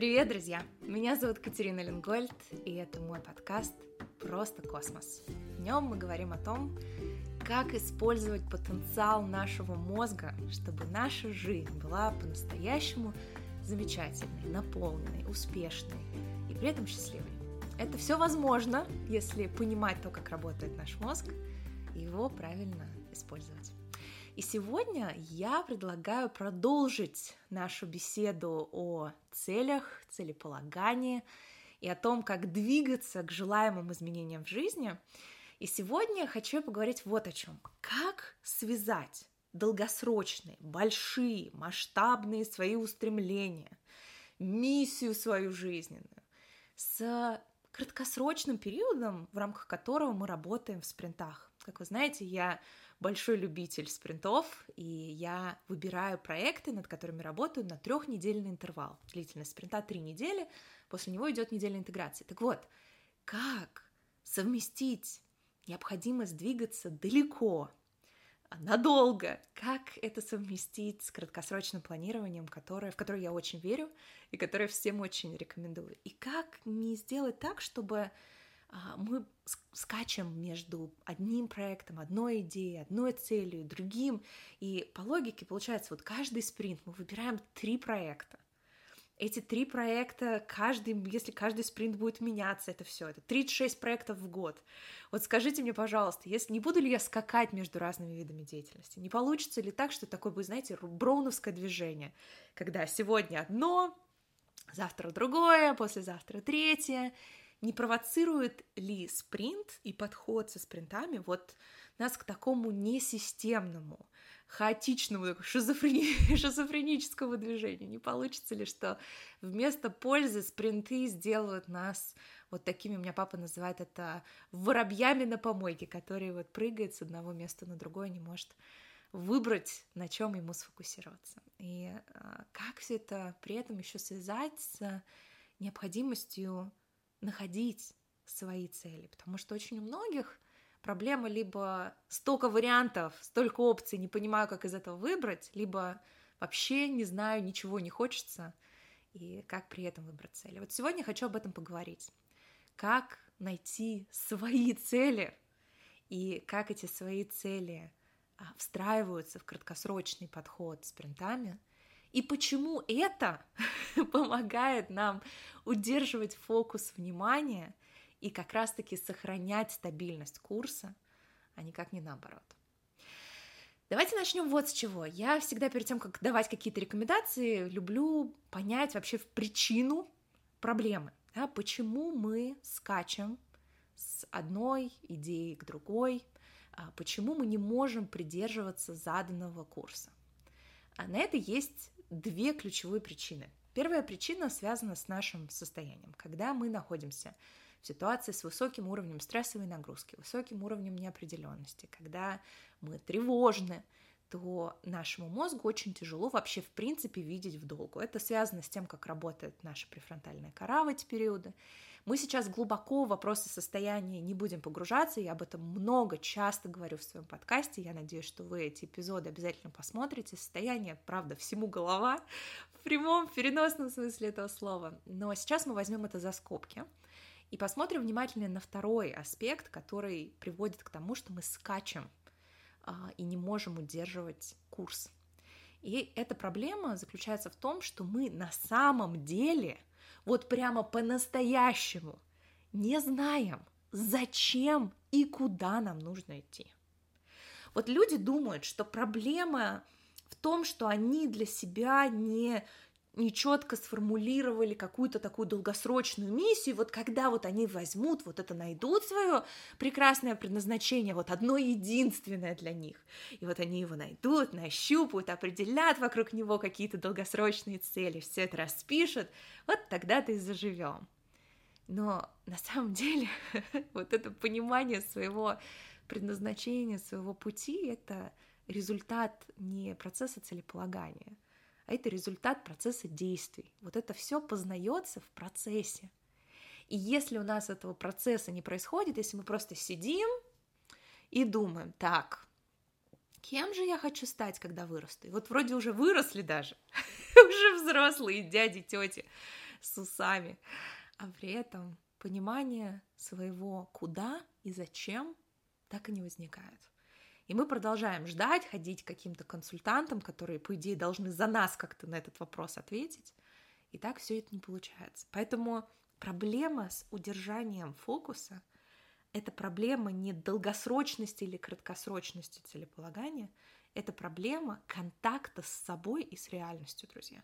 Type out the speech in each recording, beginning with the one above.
Привет, друзья! Меня зовут Катерина Ленгольд, и это мой подкаст «Просто космос». В нем мы говорим о том, как использовать потенциал нашего мозга, чтобы наша жизнь была по-настоящему замечательной, наполненной, успешной и при этом счастливой. Это все возможно, если понимать то, как работает наш мозг, и его правильно использовать. И сегодня я предлагаю продолжить нашу беседу о целях, целеполагании и о том, как двигаться к желаемым изменениям в жизни. И сегодня хочу поговорить вот о чем. Как связать долгосрочные, большие, масштабные свои устремления, миссию свою жизненную с краткосрочным периодом, в рамках которого мы работаем в спринтах. Как вы знаете, я большой любитель спринтов, и я выбираю проекты, над которыми работаю на трехнедельный интервал. Длительность спринта три недели, после него идет неделя интеграции. Так вот, как совместить необходимость двигаться далеко, надолго, как это совместить с краткосрочным планированием, которое, в которое я очень верю и которое всем очень рекомендую. И как не сделать так, чтобы а, мы скачем между одним проектом, одной идеей, одной целью, другим. И по логике получается, вот каждый спринт мы выбираем три проекта. Эти три проекта, каждый, если каждый спринт будет меняться, это все, это 36 проектов в год. Вот скажите мне, пожалуйста, если не буду ли я скакать между разными видами деятельности, не получится ли так, что такое будет, знаете, броуновское движение, когда сегодня одно, завтра другое, послезавтра третье, не провоцирует ли спринт и подход со спринтами вот нас к такому несистемному, хаотичному, шизофрени... шизофреническому движению? Не получится ли, что вместо пользы спринты сделают нас вот такими, у меня папа называет это воробьями на помойке, которые вот прыгают с одного места на другое, не может выбрать, на чем ему сфокусироваться. И а, как все это при этом еще связать с необходимостью находить свои цели, потому что очень у многих проблема либо столько вариантов, столько опций, не понимаю, как из этого выбрать, либо вообще не знаю, ничего не хочется, и как при этом выбрать цели. Вот сегодня хочу об этом поговорить. Как найти свои цели и как эти свои цели а, встраиваются в краткосрочный подход с принтами – и почему это помогает нам удерживать фокус внимания и как раз-таки сохранять стабильность курса, а никак не наоборот. Давайте начнем вот с чего. Я всегда перед тем, как давать какие-то рекомендации, люблю понять вообще в причину проблемы. Да, почему мы скачем с одной идеи к другой, а почему мы не можем придерживаться заданного курса. А на это есть две ключевые причины. Первая причина связана с нашим состоянием. Когда мы находимся в ситуации с высоким уровнем стрессовой нагрузки, высоким уровнем неопределенности, когда мы тревожны, то нашему мозгу очень тяжело вообще в принципе видеть в долгу. Это связано с тем, как работает наша префронтальная кора в эти периоды. Мы сейчас глубоко в вопросы состояния не будем погружаться, я об этом много, часто говорю в своем подкасте, я надеюсь, что вы эти эпизоды обязательно посмотрите. Состояние, правда, всему голова, в прямом, переносном смысле этого слова. Но сейчас мы возьмем это за скобки и посмотрим внимательно на второй аспект, который приводит к тому, что мы скачем и не можем удерживать курс. И эта проблема заключается в том, что мы на самом деле – вот прямо по-настоящему не знаем, зачем и куда нам нужно идти. Вот люди думают, что проблема в том, что они для себя не нечетко сформулировали какую-то такую долгосрочную миссию, вот когда вот они возьмут, вот это найдут свое прекрасное предназначение, вот одно единственное для них, и вот они его найдут, нащупают, определят вокруг него какие-то долгосрочные цели, все это распишут, вот тогда-то и заживем. Но на самом деле вот это понимание своего предназначения, своего пути, это результат не процесса целеполагания – это результат процесса действий. Вот это все познается в процессе. И если у нас этого процесса не происходит, если мы просто сидим и думаем, так, кем же я хочу стать, когда вырасту? И вот вроде уже выросли даже, уже взрослые дяди, тети, с усами, а при этом понимание своего куда и зачем так и не возникает. И мы продолжаем ждать, ходить к каким-то консультантам, которые, по идее, должны за нас как-то на этот вопрос ответить. И так все это не получается. Поэтому проблема с удержанием фокуса — это проблема не долгосрочности или краткосрочности целеполагания, это проблема контакта с собой и с реальностью, друзья.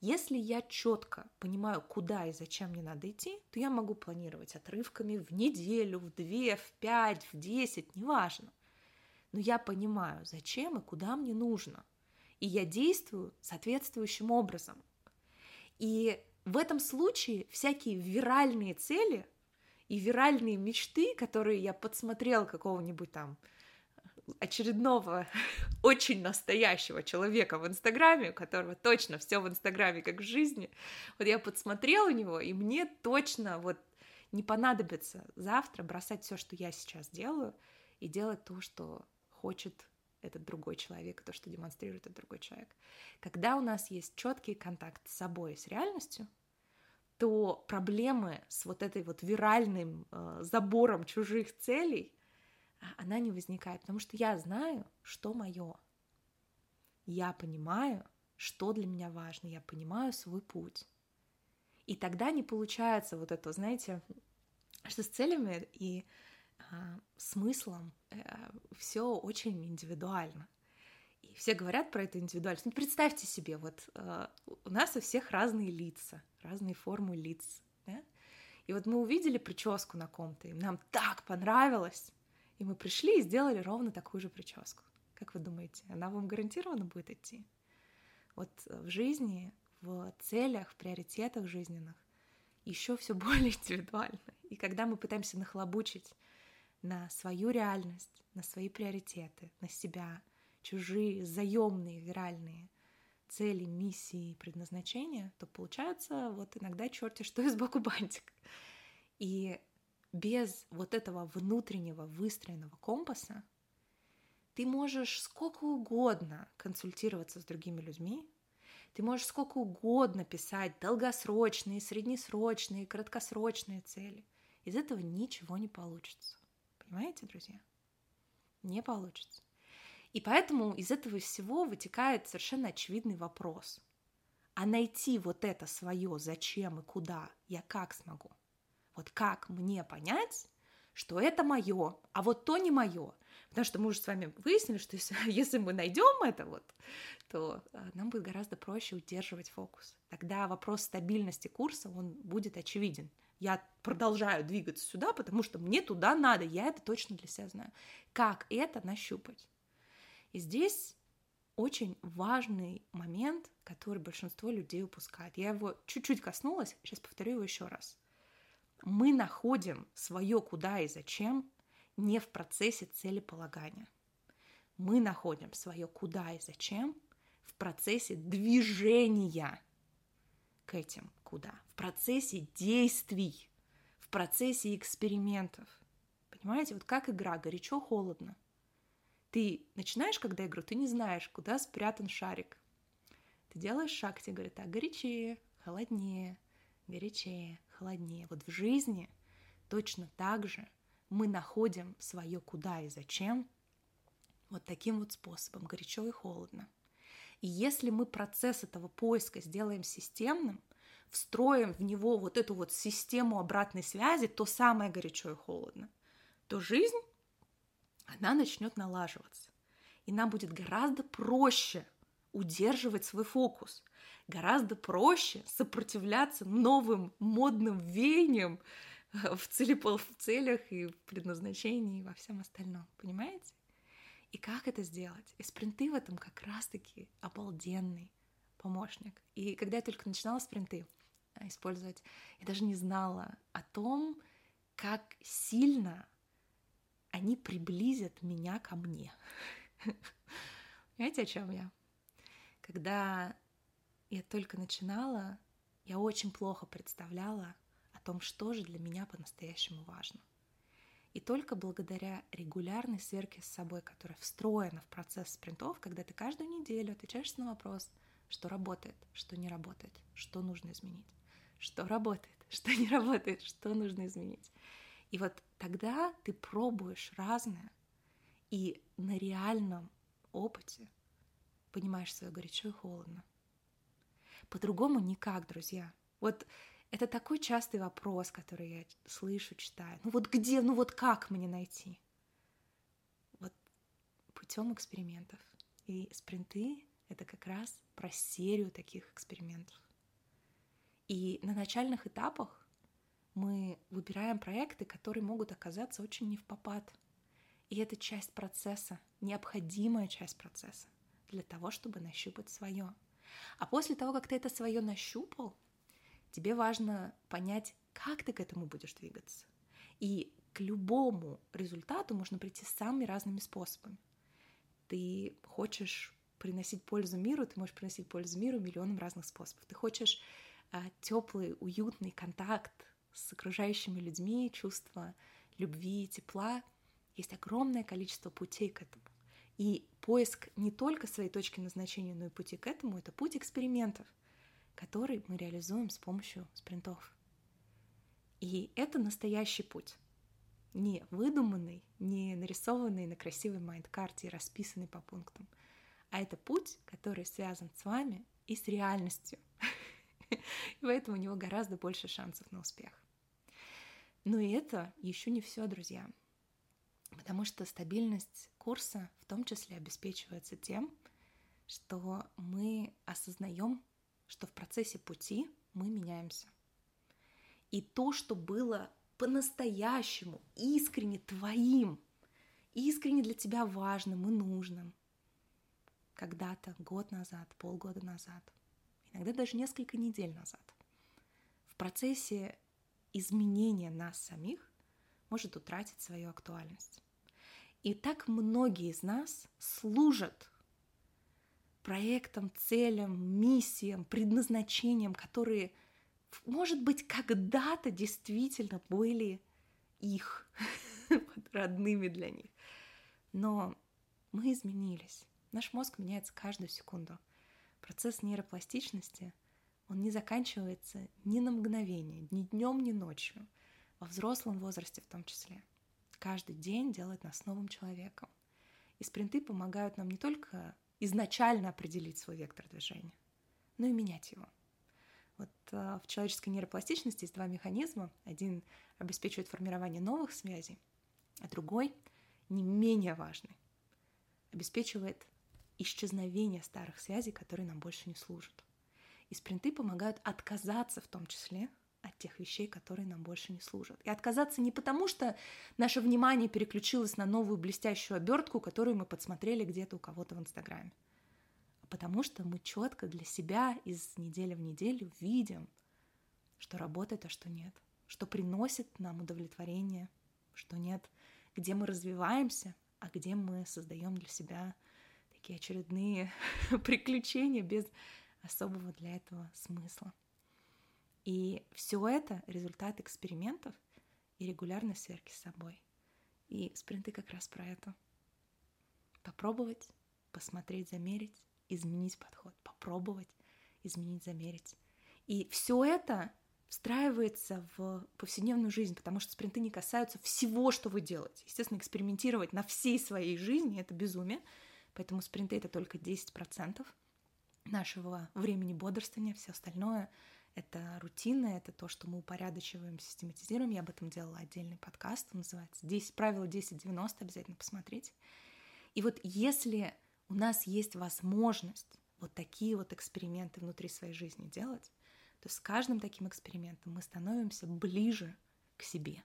Если я четко понимаю, куда и зачем мне надо идти, то я могу планировать отрывками в неделю, в две, в пять, в десять, неважно. Но я понимаю, зачем и куда мне нужно. И я действую соответствующим образом. И в этом случае всякие виральные цели и виральные мечты, которые я подсмотрел какого-нибудь там очередного очень настоящего человека в Инстаграме, у которого точно все в Инстаграме как в жизни. Вот я подсмотрела у него, и мне точно вот не понадобится завтра бросать все, что я сейчас делаю, и делать то, что хочет этот другой человек, то, что демонстрирует этот другой человек. Когда у нас есть четкий контакт с собой с реальностью, то проблемы с вот этой вот виральным э, забором чужих целей а, она не возникает, потому что я знаю, что мое. Я понимаю, что для меня важно, я понимаю свой путь. И тогда не получается вот это, знаете, что с целями и смыслом э, все очень индивидуально. И все говорят про эту индивидуальность. Ну, представьте себе, вот э, у нас у всех разные лица, разные формы лиц. Да? И вот мы увидели прическу на ком-то, и нам так понравилось, и мы пришли и сделали ровно такую же прическу. Как вы думаете, она вам гарантированно будет идти? Вот в жизни, в целях, в приоритетах жизненных еще все более индивидуально. И когда мы пытаемся нахлобучить на свою реальность, на свои приоритеты, на себя, чужие, заемные, виральные цели, миссии, предназначения, то получается вот иногда черти что из боку бантик. И без вот этого внутреннего выстроенного компаса ты можешь сколько угодно консультироваться с другими людьми, ты можешь сколько угодно писать долгосрочные, среднесрочные, краткосрочные цели. Из этого ничего не получится. Понимаете, друзья? Не получится. И поэтому из этого всего вытекает совершенно очевидный вопрос. А найти вот это свое зачем и куда я как смогу? Вот как мне понять, что это мое, а вот то не мое? Потому что мы уже с вами выяснили, что если, мы найдем это вот, то а, нам будет гораздо проще удерживать фокус. Тогда вопрос стабильности курса, он будет очевиден. Я продолжаю двигаться сюда, потому что мне туда надо, я это точно для себя знаю. Как это нащупать? И здесь очень важный момент, который большинство людей упускает. Я его чуть-чуть коснулась, сейчас повторю его еще раз мы находим свое куда и зачем не в процессе целеполагания. Мы находим свое куда и зачем в процессе движения к этим куда, в процессе действий, в процессе экспериментов. Понимаете, вот как игра, горячо-холодно. Ты начинаешь, когда игру, ты не знаешь, куда спрятан шарик. Ты делаешь шаг, тебе говорят, так, горячее, холоднее, горячее, холоднее. Вот в жизни точно так же мы находим свое куда и зачем вот таким вот способом, горячо и холодно. И если мы процесс этого поиска сделаем системным, встроим в него вот эту вот систему обратной связи, то самое горячо и холодно, то жизнь, она начнет налаживаться. И нам будет гораздо проще удерживать свой фокус, гораздо проще сопротивляться новым модным веяниям э, в, целепол, в целях и в предназначении и во всем остальном. Понимаете? И как это сделать? И спринты в этом как раз-таки обалденный помощник. И когда я только начинала спринты э, использовать, я даже не знала о том, как сильно они приблизят меня ко мне. Понимаете, о чем я? Когда я только начинала, я очень плохо представляла о том, что же для меня по-настоящему важно. И только благодаря регулярной сверке с собой, которая встроена в процесс спринтов, когда ты каждую неделю отвечаешь на вопрос, что работает, что не работает, что нужно изменить, что работает, что не работает, что нужно изменить. И вот тогда ты пробуешь разное, и на реальном опыте понимаешь свое горячо и холодно. По-другому никак, друзья. Вот это такой частый вопрос, который я слышу, читаю. Ну вот где, ну вот как мне найти? Вот путем экспериментов. И спринты — это как раз про серию таких экспериментов. И на начальных этапах мы выбираем проекты, которые могут оказаться очень не в попад. И это часть процесса, необходимая часть процесса для того, чтобы нащупать свое. А после того, как ты это свое нащупал, тебе важно понять, как ты к этому будешь двигаться. И к любому результату можно прийти самыми разными способами. Ты хочешь приносить пользу миру, ты можешь приносить пользу миру миллионом разных способов. Ты хочешь а, теплый, уютный контакт с окружающими людьми, чувство любви, тепла. Есть огромное количество путей к этому. И поиск не только своей точки назначения, но и пути к этому — это путь экспериментов — который мы реализуем с помощью спринтов. И это настоящий путь. Не выдуманный, не нарисованный на красивой mind-карте и расписанный по пунктам, а это путь, который связан с вами и с реальностью. И поэтому у него гораздо больше шансов на успех. Но и это еще не все, друзья. Потому что стабильность курса в том числе обеспечивается тем, что мы осознаем что в процессе пути мы меняемся. И то, что было по-настоящему, искренне твоим, искренне для тебя важным и нужным, когда-то, год назад, полгода назад, иногда даже несколько недель назад, в процессе изменения нас самих может утратить свою актуальность. И так многие из нас служат проектам, целям, миссиям, предназначениям, которые, может быть, когда-то действительно были их родными для них. Но мы изменились. Наш мозг меняется каждую секунду. Процесс нейропластичности, он не заканчивается ни на мгновение, ни днем, ни ночью, во взрослом возрасте в том числе. Каждый день делает нас новым человеком. И спринты помогают нам не только изначально определить свой вектор движения, но и менять его. Вот э, в человеческой нейропластичности есть два механизма. Один обеспечивает формирование новых связей, а другой, не менее важный, обеспечивает исчезновение старых связей, которые нам больше не служат. И спринты помогают отказаться в том числе от тех вещей, которые нам больше не служат. И отказаться не потому, что наше внимание переключилось на новую блестящую обертку, которую мы подсмотрели где-то у кого-то в Инстаграме, а потому что мы четко для себя из недели в неделю видим, что работает, а что нет, что приносит нам удовлетворение, что нет, где мы развиваемся, а где мы создаем для себя такие очередные приключения без особого для этого смысла. И все это результат экспериментов и регулярной сверки с собой. И спринты как раз про это. Попробовать, посмотреть, замерить, изменить подход. Попробовать, изменить, замерить. И все это встраивается в повседневную жизнь, потому что спринты не касаются всего, что вы делаете. Естественно, экспериментировать на всей своей жизни — это безумие, поэтому спринты — это только 10% нашего времени бодрствования, все остальное это рутина, это то, что мы упорядочиваем, систематизируем. Я об этом делала отдельный подкаст, он называется 10 правила 10-90, обязательно посмотрите. И вот если у нас есть возможность вот такие вот эксперименты внутри своей жизни делать, то с каждым таким экспериментом мы становимся ближе к себе.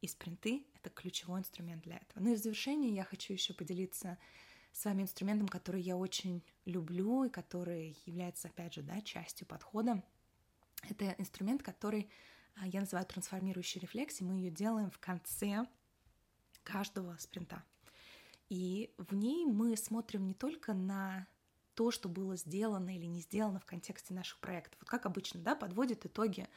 И спринты — это ключевой инструмент для этого. Ну и в завершение я хочу еще поделиться с вами инструментом, который я очень люблю и который является, опять же, да, частью подхода. Это инструмент, который а, я называю трансформирующей рефлексией. Мы ее делаем в конце каждого спринта. И в ней мы смотрим не только на то, что было сделано или не сделано в контексте наших проектов. Вот как обычно, да, подводят итоги.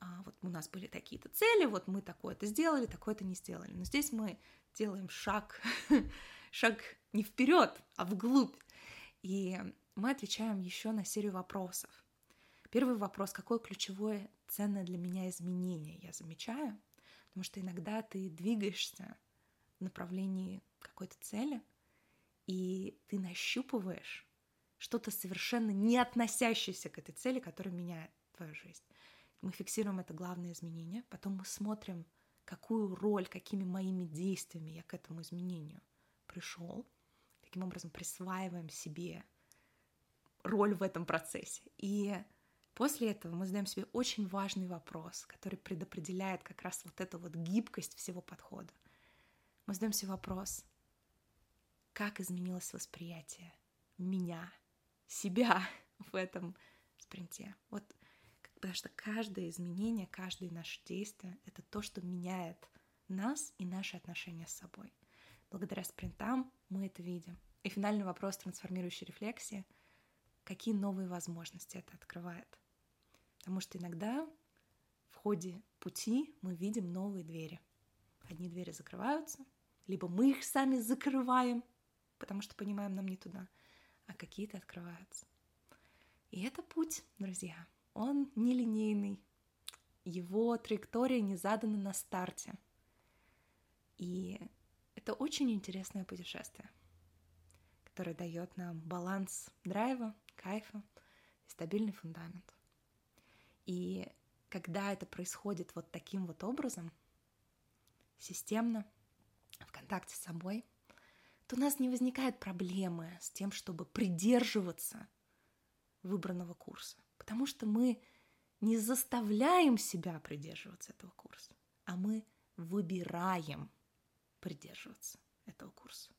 А, вот у нас были такие-то цели, вот мы такое-то сделали, такое-то не сделали. Но здесь мы делаем шаг, шаг не вперед, а вглубь. И мы отвечаем еще на серию вопросов. Первый вопрос, какое ключевое ценное для меня изменение я замечаю, потому что иногда ты двигаешься в направлении какой-то цели, и ты нащупываешь что-то совершенно не относящееся к этой цели, которая меняет твою жизнь. Мы фиксируем это главное изменение, потом мы смотрим, какую роль, какими моими действиями я к этому изменению пришел. Таким образом, присваиваем себе роль в этом процессе. И после этого мы задаем себе очень важный вопрос, который предопределяет как раз вот эту вот гибкость всего подхода. Мы задаем себе вопрос, как изменилось восприятие меня, себя в этом спринте. Вот потому что каждое изменение, каждое наше действие — это то, что меняет нас и наши отношения с собой. Благодаря спринтам мы это видим. И финальный вопрос трансформирующей рефлексии — какие новые возможности это открывает. Потому что иногда в ходе пути мы видим новые двери. Одни двери закрываются, либо мы их сами закрываем, потому что понимаем, нам не туда, а какие-то открываются. И это путь, друзья. Он нелинейный. Его траектория не задана на старте. И это очень интересное путешествие, которое дает нам баланс драйва, кайфа и стабильный фундамент. И когда это происходит вот таким вот образом, системно, в контакте с собой, то у нас не возникает проблемы с тем, чтобы придерживаться выбранного курса. Потому что мы не заставляем себя придерживаться этого курса, а мы выбираем придерживаться этого курса.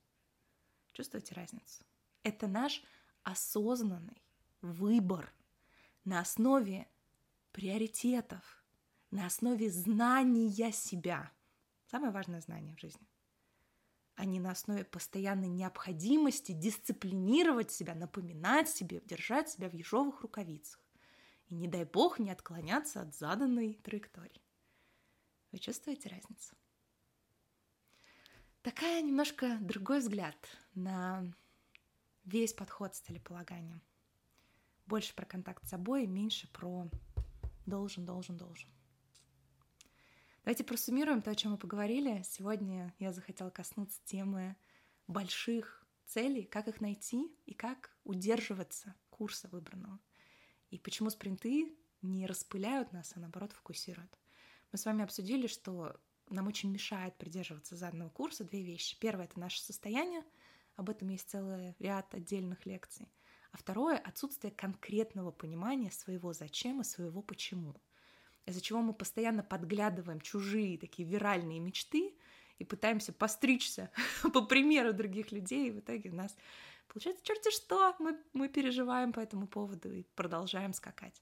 Чувствуете разницу? Это наш осознанный выбор на основе приоритетов, на основе знания себя. Самое важное знание в жизни. А не на основе постоянной необходимости дисциплинировать себя, напоминать себе, держать себя в ежовых рукавицах. И не дай бог не отклоняться от заданной траектории. Вы чувствуете разницу? Такая немножко другой взгляд на весь подход с целеполаганием. Больше про контакт с собой, меньше про должен, должен, должен. Давайте просуммируем то, о чем мы поговорили. Сегодня я захотела коснуться темы больших целей, как их найти и как удерживаться курса выбранного. И почему спринты не распыляют нас, а наоборот фокусируют. Мы с вами обсудили, что нам очень мешает придерживаться заданного курса две вещи. Первое — это наше состояние — об этом есть целый ряд отдельных лекций. А второе — отсутствие конкретного понимания своего зачем и своего почему. Из-за чего мы постоянно подглядываем чужие такие виральные мечты и пытаемся постричься по примеру других людей, и в итоге нас получается черти что, мы, мы переживаем по этому поводу и продолжаем скакать.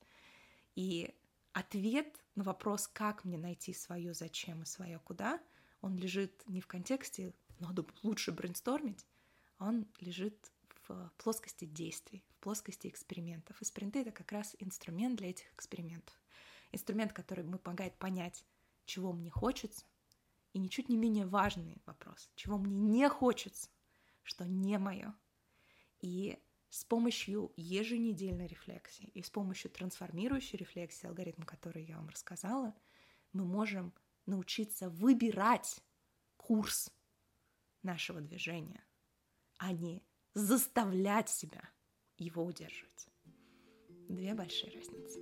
И ответ на вопрос, как мне найти свое зачем и свое куда, он лежит не в контексте надо лучше брейнстормить, он лежит в плоскости действий, в плоскости экспериментов. И спринты — это как раз инструмент для этих экспериментов. Инструмент, который помогает понять, чего мне хочется, и ничуть не менее важный вопрос, чего мне не хочется, что не мое. И с помощью еженедельной рефлексии и с помощью трансформирующей рефлексии, алгоритм, который я вам рассказала, мы можем научиться выбирать курс нашего движения — а не заставлять себя его удерживать. Две большие разницы.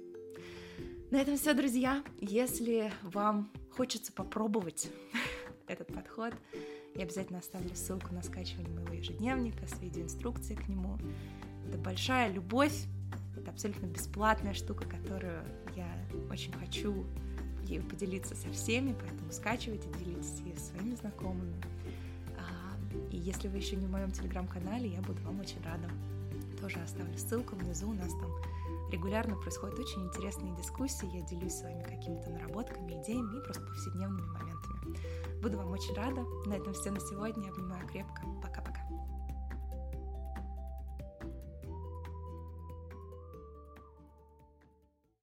На этом все, друзья. Если вам хочется попробовать этот подход, я обязательно оставлю ссылку на скачивание моего ежедневника с видеоинструкцией к нему. Это большая любовь, это абсолютно бесплатная штука, которую я очень хочу ею поделиться со всеми, поэтому скачивайте, делитесь ее своими знакомыми. И если вы еще не в моем телеграм-канале, я буду вам очень рада. Тоже оставлю ссылку внизу, у нас там регулярно происходят очень интересные дискуссии, я делюсь с вами какими-то наработками, идеями и просто повседневными моментами. Буду вам очень рада. На этом все на сегодня. Обнимаю крепко.